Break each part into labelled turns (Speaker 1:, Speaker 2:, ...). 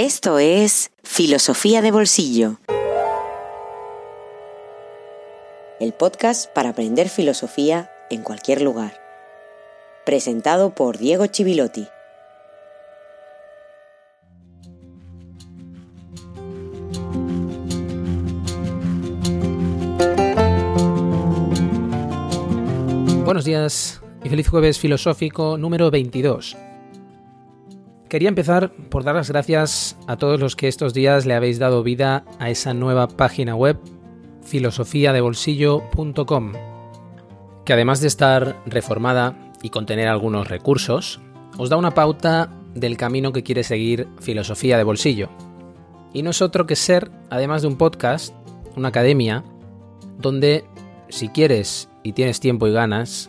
Speaker 1: Esto es Filosofía de Bolsillo. El podcast para aprender filosofía en cualquier lugar. Presentado por Diego Chivilotti.
Speaker 2: Buenos días y feliz jueves filosófico número 22. Quería empezar por dar las gracias a todos los que estos días le habéis dado vida a esa nueva página web filosofiadebolsillo.com, que además de estar reformada y contener algunos recursos, os da una pauta del camino que quiere seguir Filosofía de Bolsillo. Y no es otro que ser, además de un podcast, una academia, donde si quieres y tienes tiempo y ganas,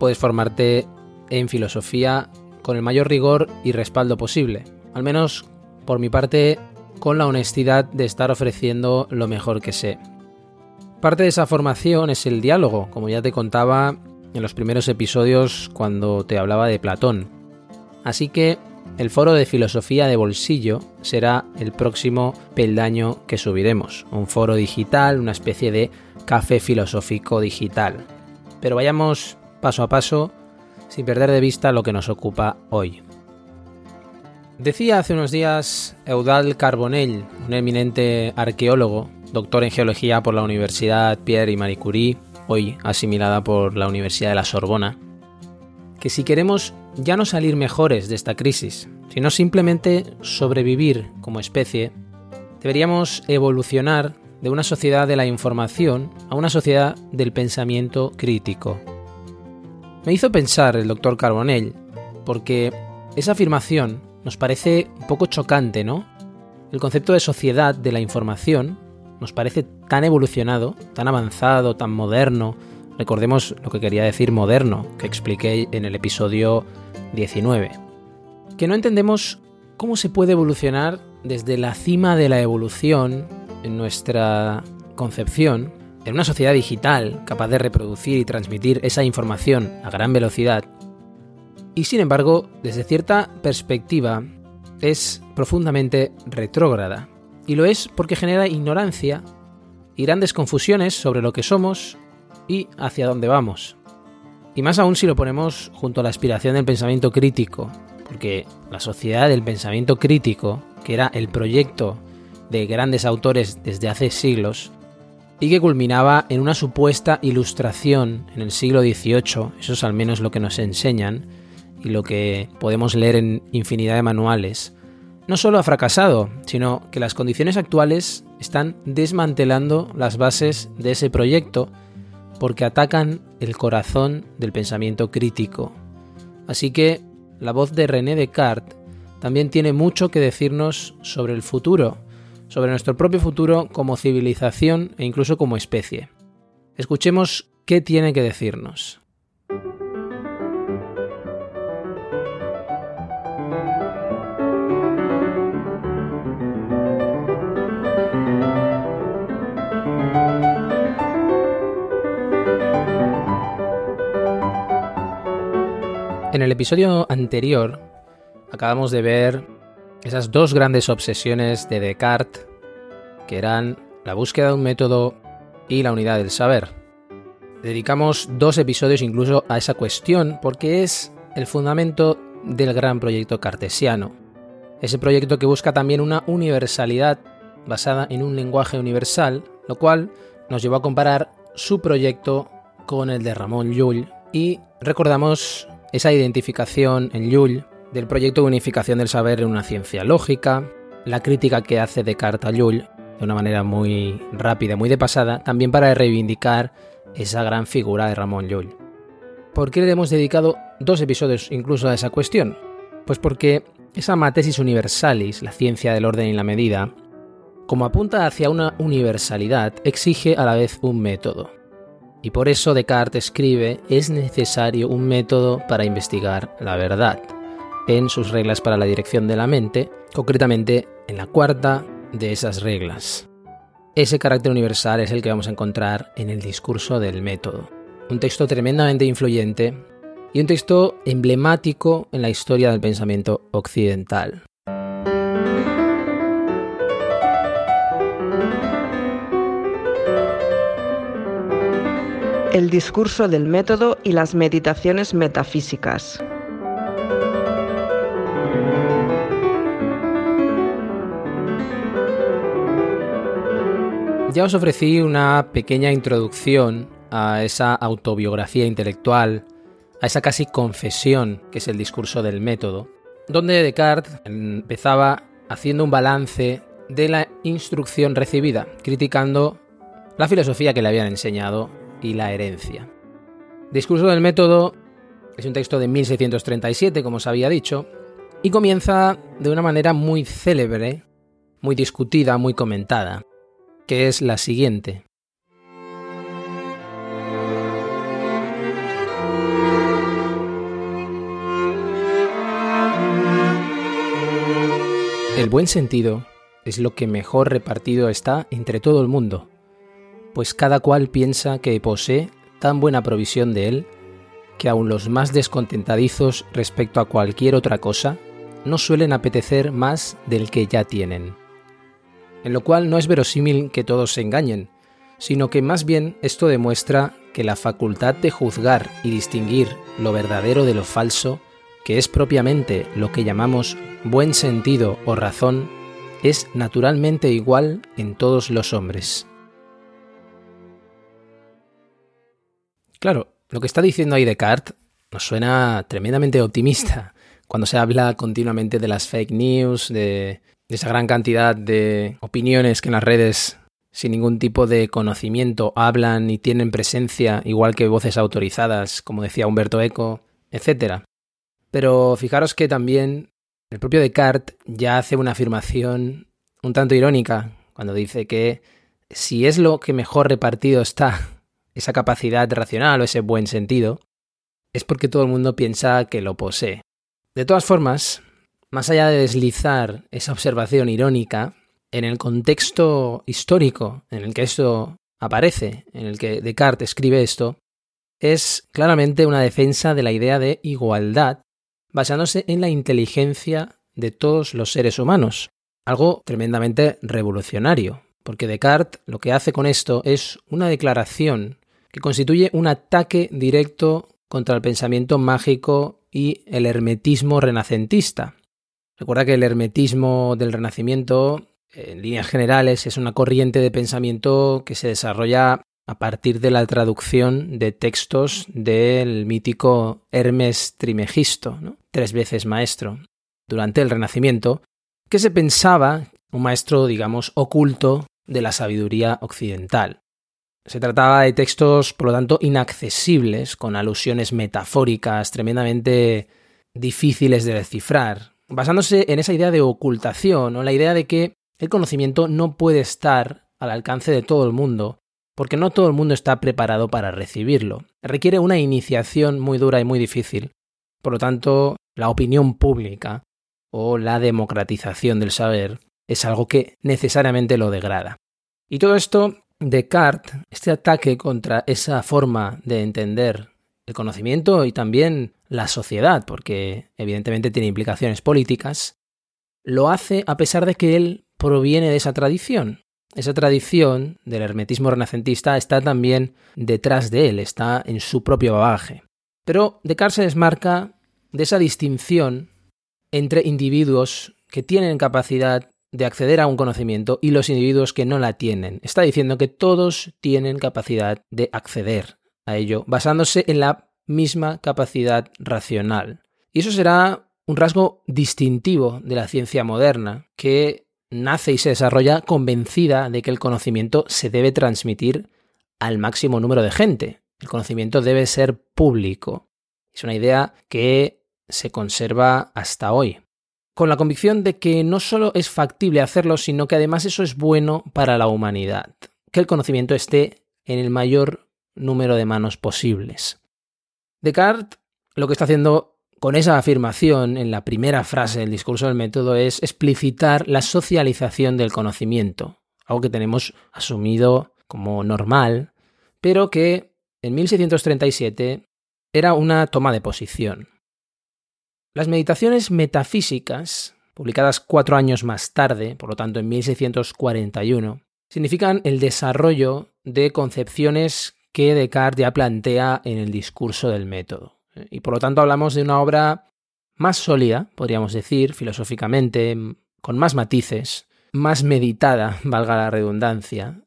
Speaker 2: puedes formarte en filosofía con el mayor rigor y respaldo posible. Al menos, por mi parte, con la honestidad de estar ofreciendo lo mejor que sé. Parte de esa formación es el diálogo, como ya te contaba en los primeros episodios cuando te hablaba de Platón. Así que el foro de filosofía de bolsillo será el próximo peldaño que subiremos, un foro digital, una especie de café filosófico digital. Pero vayamos paso a paso sin perder de vista lo que nos ocupa hoy. Decía hace unos días Eudal Carbonell, un eminente arqueólogo, doctor en geología por la Universidad Pierre y Marie Curie, hoy asimilada por la Universidad de la Sorbona, que si queremos ya no salir mejores de esta crisis, sino simplemente sobrevivir como especie, deberíamos evolucionar de una sociedad de la información a una sociedad del pensamiento crítico. Me hizo pensar el doctor Carbonell, porque esa afirmación nos parece un poco chocante, ¿no? El concepto de sociedad de la información nos parece tan evolucionado, tan avanzado, tan moderno. Recordemos lo que quería decir moderno, que expliqué en el episodio 19. Que no entendemos cómo se puede evolucionar desde la cima de la evolución en nuestra concepción, en una sociedad digital capaz de reproducir y transmitir esa información a gran velocidad, y sin embargo, desde cierta perspectiva, es profundamente retrógrada. Y lo es porque genera ignorancia y grandes confusiones sobre lo que somos y hacia dónde vamos. Y más aún si lo ponemos junto a la aspiración del pensamiento crítico, porque la sociedad del pensamiento crítico, que era el proyecto de grandes autores desde hace siglos, y que culminaba en una supuesta ilustración en el siglo XVIII, eso es al menos lo que nos enseñan, y lo que podemos leer en infinidad de manuales, no solo ha fracasado, sino que las condiciones actuales están desmantelando las bases de ese proyecto porque atacan el corazón del pensamiento crítico. Así que la voz de René Descartes también tiene mucho que decirnos sobre el futuro, sobre nuestro propio futuro como civilización e incluso como especie. Escuchemos qué tiene que decirnos. En el episodio anterior acabamos de ver esas dos grandes obsesiones de Descartes, que eran la búsqueda de un método y la unidad del saber. Dedicamos dos episodios incluso a esa cuestión porque es el fundamento del gran proyecto cartesiano. Ese proyecto que busca también una universalidad basada en un lenguaje universal, lo cual nos llevó a comparar su proyecto con el de Ramón Llull y recordamos esa identificación en Llull del proyecto de unificación del saber en una ciencia lógica, la crítica que hace Descartes a Llull de una manera muy rápida, muy de pasada, también para reivindicar esa gran figura de Ramón Llull. ¿Por qué le hemos dedicado dos episodios incluso a esa cuestión? Pues porque esa matesis universalis, la ciencia del orden y la medida, como apunta hacia una universalidad, exige a la vez un método. Y por eso Descartes escribe, es necesario un método para investigar la verdad en sus reglas para la dirección de la mente, concretamente en la cuarta de esas reglas. Ese carácter universal es el que vamos a encontrar en el discurso del método, un texto tremendamente influyente y un texto emblemático en la historia del pensamiento occidental.
Speaker 3: El discurso del método y las meditaciones metafísicas.
Speaker 2: Ya os ofrecí una pequeña introducción a esa autobiografía intelectual, a esa casi confesión que es el discurso del método, donde Descartes empezaba haciendo un balance de la instrucción recibida, criticando la filosofía que le habían enseñado y la herencia. Discurso del método es un texto de 1637, como os había dicho, y comienza de una manera muy célebre, muy discutida, muy comentada, que es la siguiente. El buen sentido es lo que mejor repartido está entre todo el mundo, pues cada cual piensa que posee tan buena provisión de él que aun los más descontentadizos respecto a cualquier otra cosa no suelen apetecer más del que ya tienen. En lo cual no es verosímil que todos se engañen, sino que más bien esto demuestra que la facultad de juzgar y distinguir lo verdadero de lo falso que es propiamente lo que llamamos buen sentido o razón, es naturalmente igual en todos los hombres. Claro, lo que está diciendo ahí Descartes nos suena tremendamente optimista cuando se habla continuamente de las fake news, de, de esa gran cantidad de opiniones que en las redes sin ningún tipo de conocimiento hablan y tienen presencia, igual que voces autorizadas, como decía Humberto Eco, etc. Pero fijaros que también el propio Descartes ya hace una afirmación un tanto irónica cuando dice que si es lo que mejor repartido está, esa capacidad racional o ese buen sentido, es porque todo el mundo piensa que lo posee. De todas formas, más allá de deslizar esa observación irónica, en el contexto histórico en el que esto aparece, en el que Descartes escribe esto, es claramente una defensa de la idea de igualdad basándose en la inteligencia de todos los seres humanos. Algo tremendamente revolucionario, porque Descartes lo que hace con esto es una declaración que constituye un ataque directo contra el pensamiento mágico y el hermetismo renacentista. Recuerda que el hermetismo del Renacimiento, en líneas generales, es una corriente de pensamiento que se desarrolla a partir de la traducción de textos del mítico Hermes Trimegisto, tres veces maestro, durante el Renacimiento, que se pensaba un maestro, digamos, oculto de la sabiduría occidental. Se trataba de textos, por lo tanto, inaccesibles, con alusiones metafóricas tremendamente difíciles de descifrar, basándose en esa idea de ocultación o la idea de que el conocimiento no puede estar al alcance de todo el mundo, porque no todo el mundo está preparado para recibirlo. Requiere una iniciación muy dura y muy difícil. Por lo tanto, la opinión pública o la democratización del saber es algo que necesariamente lo degrada. Y todo esto, Descartes, este ataque contra esa forma de entender el conocimiento y también la sociedad, porque evidentemente tiene implicaciones políticas, lo hace a pesar de que él proviene de esa tradición. Esa tradición del hermetismo renacentista está también detrás de él, está en su propio bagaje. Pero Descartes se desmarca de esa distinción entre individuos que tienen capacidad de acceder a un conocimiento y los individuos que no la tienen. Está diciendo que todos tienen capacidad de acceder a ello, basándose en la misma capacidad racional. Y eso será un rasgo distintivo de la ciencia moderna, que nace y se desarrolla convencida de que el conocimiento se debe transmitir al máximo número de gente. El conocimiento debe ser público. Es una idea que se conserva hasta hoy. Con la convicción de que no solo es factible hacerlo, sino que además eso es bueno para la humanidad. Que el conocimiento esté en el mayor número de manos posibles. Descartes lo que está haciendo con esa afirmación en la primera frase del discurso del método es explicitar la socialización del conocimiento, algo que tenemos asumido como normal, pero que en 1637 era una toma de posición. Las meditaciones metafísicas, publicadas cuatro años más tarde, por lo tanto en 1641, significan el desarrollo de concepciones que Descartes ya plantea en el discurso del método. Y por lo tanto hablamos de una obra más sólida, podríamos decir, filosóficamente, con más matices, más meditada, valga la redundancia.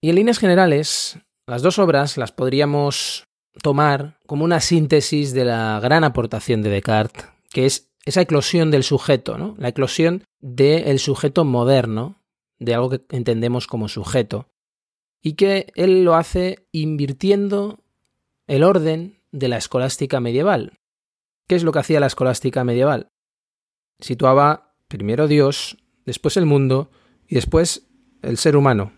Speaker 2: Y en líneas generales, las dos obras las podríamos tomar como una síntesis de la gran aportación de Descartes, que es esa eclosión del sujeto, ¿no? la eclosión del sujeto moderno, de algo que entendemos como sujeto, y que él lo hace invirtiendo el orden de la escolástica medieval. ¿Qué es lo que hacía la escolástica medieval? Situaba primero Dios, después el mundo y después el ser humano,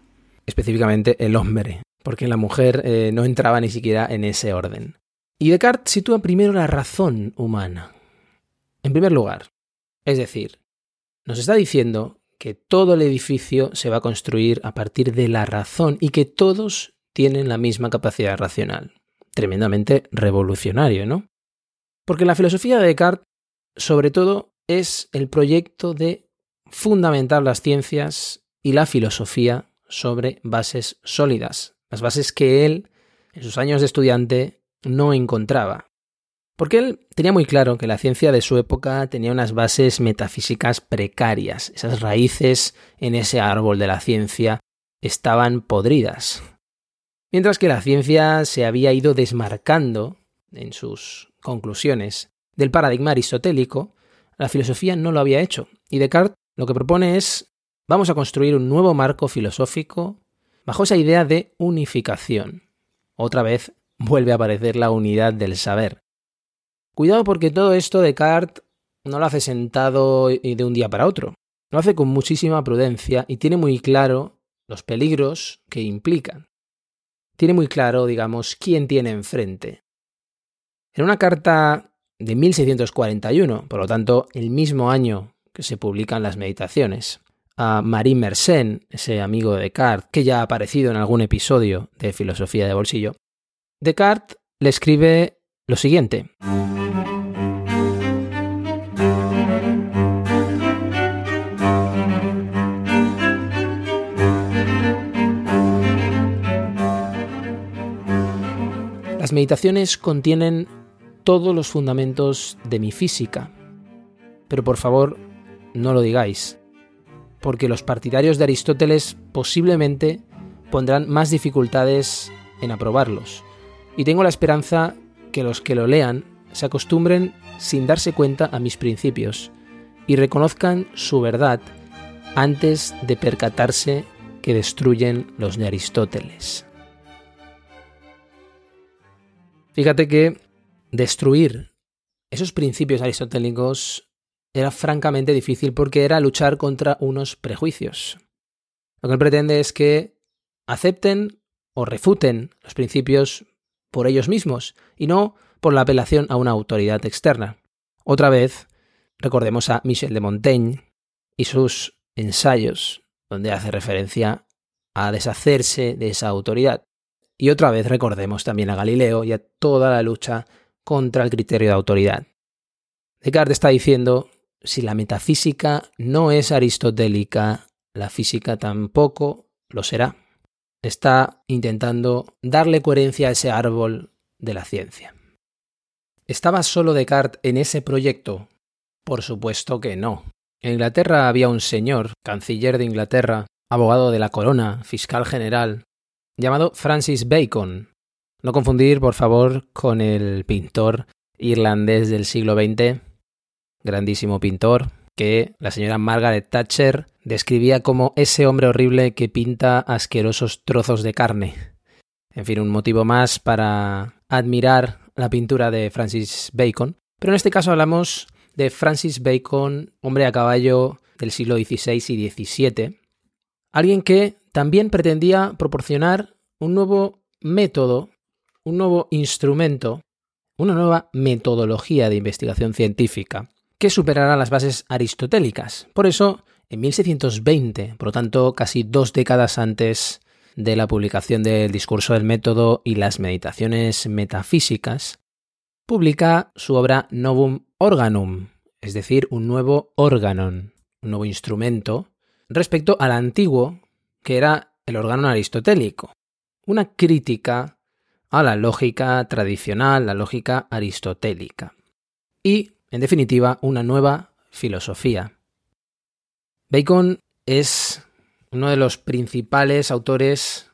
Speaker 2: específicamente el hombre, porque la mujer eh, no entraba ni siquiera en ese orden. Y Descartes sitúa primero la razón humana. En primer lugar, es decir, nos está diciendo que todo el edificio se va a construir a partir de la razón y que todos tienen la misma capacidad racional. Tremendamente revolucionario, ¿no? Porque la filosofía de Descartes, sobre todo, es el proyecto de fundamentar las ciencias y la filosofía sobre bases sólidas, las bases que él, en sus años de estudiante, no encontraba. Porque él tenía muy claro que la ciencia de su época tenía unas bases metafísicas precarias, esas raíces en ese árbol de la ciencia estaban podridas. Mientras que la ciencia se había ido desmarcando en sus conclusiones del paradigma aristotélico, la filosofía no lo había hecho. Y Descartes lo que propone es, vamos a construir un nuevo marco filosófico bajo esa idea de unificación. Otra vez vuelve a aparecer la unidad del saber. Cuidado porque todo esto Descartes no lo hace sentado y de un día para otro. Lo hace con muchísima prudencia y tiene muy claro los peligros que implican. Tiene muy claro, digamos, quién tiene enfrente. En una carta de 1641, por lo tanto, el mismo año que se publican las meditaciones, a Marie Mersenne, ese amigo de Descartes, que ya ha aparecido en algún episodio de Filosofía de Bolsillo, Descartes le escribe lo siguiente. Las meditaciones contienen todos los fundamentos de mi física, pero por favor no lo digáis, porque los partidarios de Aristóteles posiblemente pondrán más dificultades en aprobarlos, y tengo la esperanza que los que lo lean se acostumbren sin darse cuenta a mis principios y reconozcan su verdad antes de percatarse que destruyen los de Aristóteles. Fíjate que destruir esos principios aristotélicos era francamente difícil porque era luchar contra unos prejuicios. Lo que él pretende es que acepten o refuten los principios por ellos mismos y no por la apelación a una autoridad externa. Otra vez, recordemos a Michel de Montaigne y sus ensayos, donde hace referencia a deshacerse de esa autoridad. Y otra vez recordemos también a Galileo y a toda la lucha contra el criterio de autoridad. Descartes está diciendo, si la metafísica no es aristotélica, la física tampoco lo será. Está intentando darle coherencia a ese árbol de la ciencia. ¿Estaba solo Descartes en ese proyecto? Por supuesto que no. En Inglaterra había un señor, canciller de Inglaterra, abogado de la corona, fiscal general, llamado Francis Bacon. No confundir, por favor, con el pintor irlandés del siglo XX, grandísimo pintor, que la señora Margaret Thatcher describía como ese hombre horrible que pinta asquerosos trozos de carne. En fin, un motivo más para admirar la pintura de Francis Bacon. Pero en este caso hablamos de Francis Bacon, hombre a caballo del siglo XVI y XVII, alguien que también pretendía proporcionar un nuevo método, un nuevo instrumento, una nueva metodología de investigación científica que superara las bases aristotélicas. Por eso, en 1620, por lo tanto casi dos décadas antes de la publicación del discurso del método y las meditaciones metafísicas, publica su obra Novum Organum, es decir, un nuevo órganon, un nuevo instrumento, respecto al antiguo, que era el órgano aristotélico. Una crítica a la lógica tradicional, la lógica aristotélica. Y, en definitiva, una nueva filosofía. Bacon es uno de los principales autores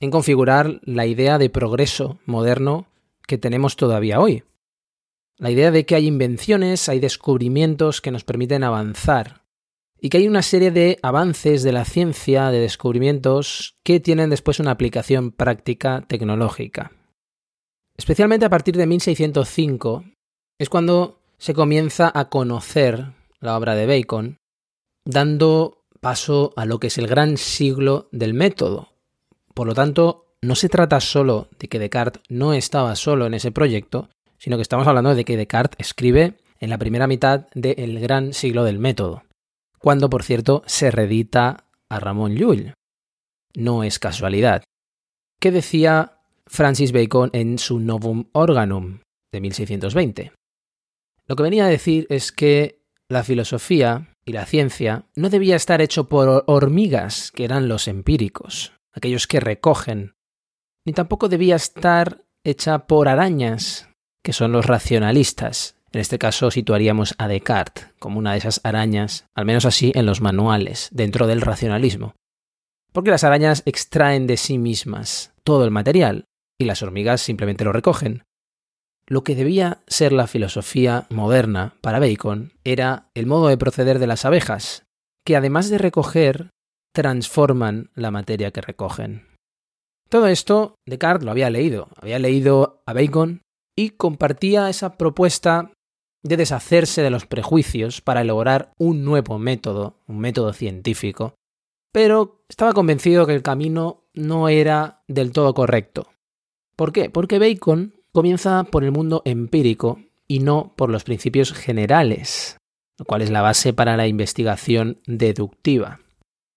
Speaker 2: en configurar la idea de progreso moderno que tenemos todavía hoy. La idea de que hay invenciones, hay descubrimientos que nos permiten avanzar y que hay una serie de avances de la ciencia, de descubrimientos que tienen después una aplicación práctica tecnológica. Especialmente a partir de 1605 es cuando se comienza a conocer la obra de Bacon, dando paso a lo que es el gran siglo del método. Por lo tanto, no se trata solo de que Descartes no estaba solo en ese proyecto, sino que estamos hablando de que Descartes escribe en la primera mitad del gran siglo del método, cuando por cierto se redita a Ramón Llull. No es casualidad. ¿Qué decía Francis Bacon en su Novum Organum de 1620? Lo que venía a decir es que la filosofía y la ciencia no debía estar hecho por hormigas, que eran los empíricos, aquellos que recogen, ni tampoco debía estar hecha por arañas, que son los racionalistas. En este caso situaríamos a Descartes como una de esas arañas, al menos así en los manuales, dentro del racionalismo. Porque las arañas extraen de sí mismas todo el material y las hormigas simplemente lo recogen. Lo que debía ser la filosofía moderna para Bacon era el modo de proceder de las abejas, que además de recoger, transforman la materia que recogen. Todo esto Descartes lo había leído, había leído a Bacon y compartía esa propuesta de deshacerse de los prejuicios para elaborar un nuevo método, un método científico, pero estaba convencido que el camino no era del todo correcto. ¿Por qué? Porque Bacon comienza por el mundo empírico y no por los principios generales, lo cual es la base para la investigación deductiva.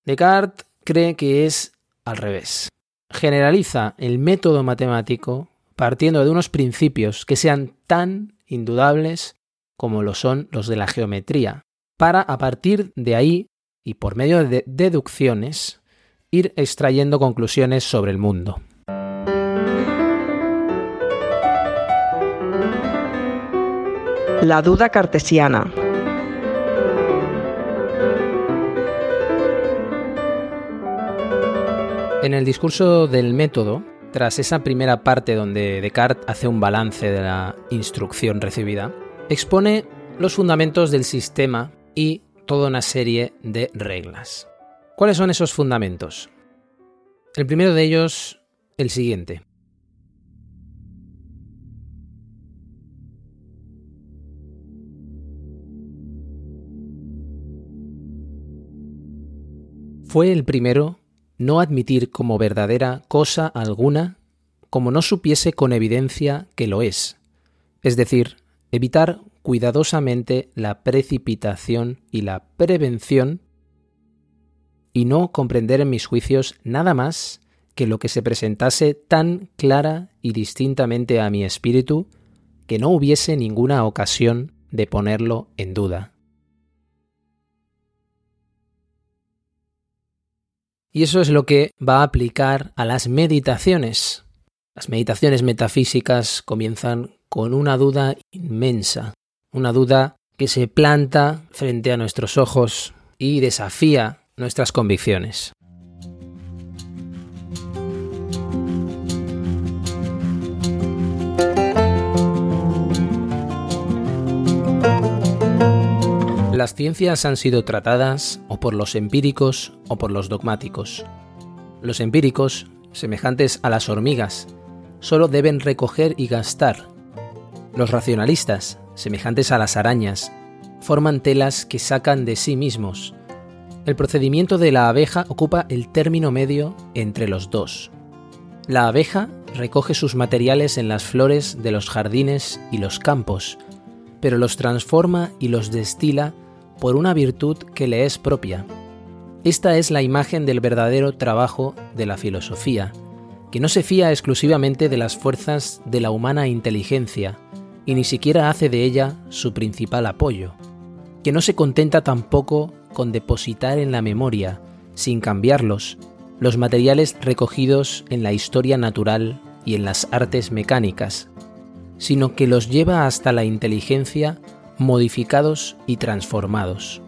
Speaker 2: Descartes cree que es al revés. Generaliza el método matemático partiendo de unos principios que sean tan indudables como lo son los de la geometría, para a partir de ahí y por medio de deducciones ir extrayendo conclusiones sobre el mundo.
Speaker 3: La duda cartesiana.
Speaker 2: En el discurso del método, tras esa primera parte donde Descartes hace un balance de la instrucción recibida, expone los fundamentos del sistema y toda una serie de reglas. ¿Cuáles son esos fundamentos? El primero de ellos, el siguiente. Fue el primero no admitir como verdadera cosa alguna como no supiese con evidencia que lo es, es decir, evitar cuidadosamente la precipitación y la prevención y no comprender en mis juicios nada más que lo que se presentase tan clara y distintamente a mi espíritu que no hubiese ninguna ocasión de ponerlo en duda. Y eso es lo que va a aplicar a las meditaciones. Las meditaciones metafísicas comienzan con una duda inmensa, una duda que se planta frente a nuestros ojos y desafía nuestras convicciones. Las ciencias han sido tratadas o por los empíricos o por los dogmáticos. Los empíricos, semejantes a las hormigas, solo deben recoger y gastar. Los racionalistas, semejantes a las arañas, forman telas que sacan de sí mismos. El procedimiento de la abeja ocupa el término medio entre los dos. La abeja recoge sus materiales en las flores de los jardines y los campos, pero los transforma y los destila por una virtud que le es propia. Esta es la imagen del verdadero trabajo de la filosofía, que no se fía exclusivamente de las fuerzas de la humana inteligencia, y ni siquiera hace de ella su principal apoyo, que no se contenta tampoco con depositar en la memoria, sin cambiarlos, los materiales recogidos en la historia natural y en las artes mecánicas, sino que los lleva hasta la inteligencia modificados y transformados.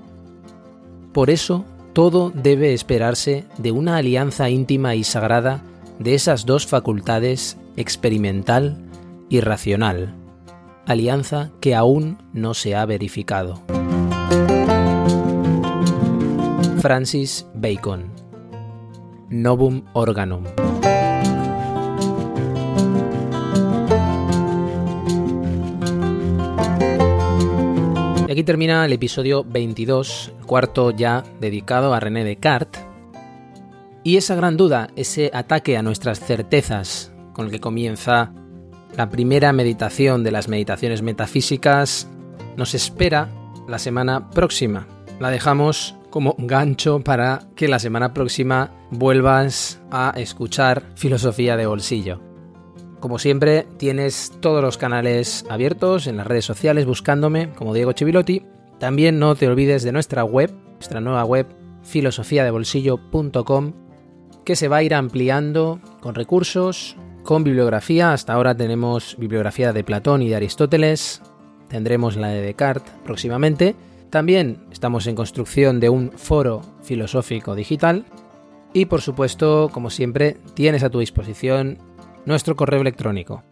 Speaker 2: Por eso, todo debe esperarse de una alianza íntima y sagrada de esas dos facultades experimental y racional, alianza que aún no se ha verificado. Francis Bacon Novum Organum Y aquí termina el episodio 22, el cuarto ya dedicado a René Descartes. Y esa gran duda, ese ataque a nuestras certezas con el que comienza la primera meditación de las meditaciones metafísicas, nos espera la semana próxima. La dejamos como gancho para que la semana próxima vuelvas a escuchar filosofía de bolsillo. Como siempre, tienes todos los canales abiertos en las redes sociales buscándome como Diego Chivilotti. También no te olvides de nuestra web, nuestra nueva web filosofiadebolsillo.com, que se va a ir ampliando con recursos, con bibliografía. Hasta ahora tenemos bibliografía de Platón y de Aristóteles. Tendremos la de Descartes próximamente. También estamos en construcción de un foro filosófico digital. Y por supuesto, como siempre, tienes a tu disposición nuestro correo electrónico.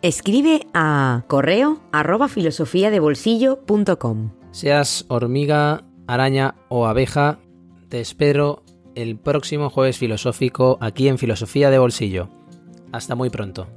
Speaker 1: Escribe a correo arroba filosofiadebolsillo.com.
Speaker 2: Seas hormiga, araña o abeja, te espero el próximo jueves filosófico aquí en Filosofía de Bolsillo. Hasta muy pronto.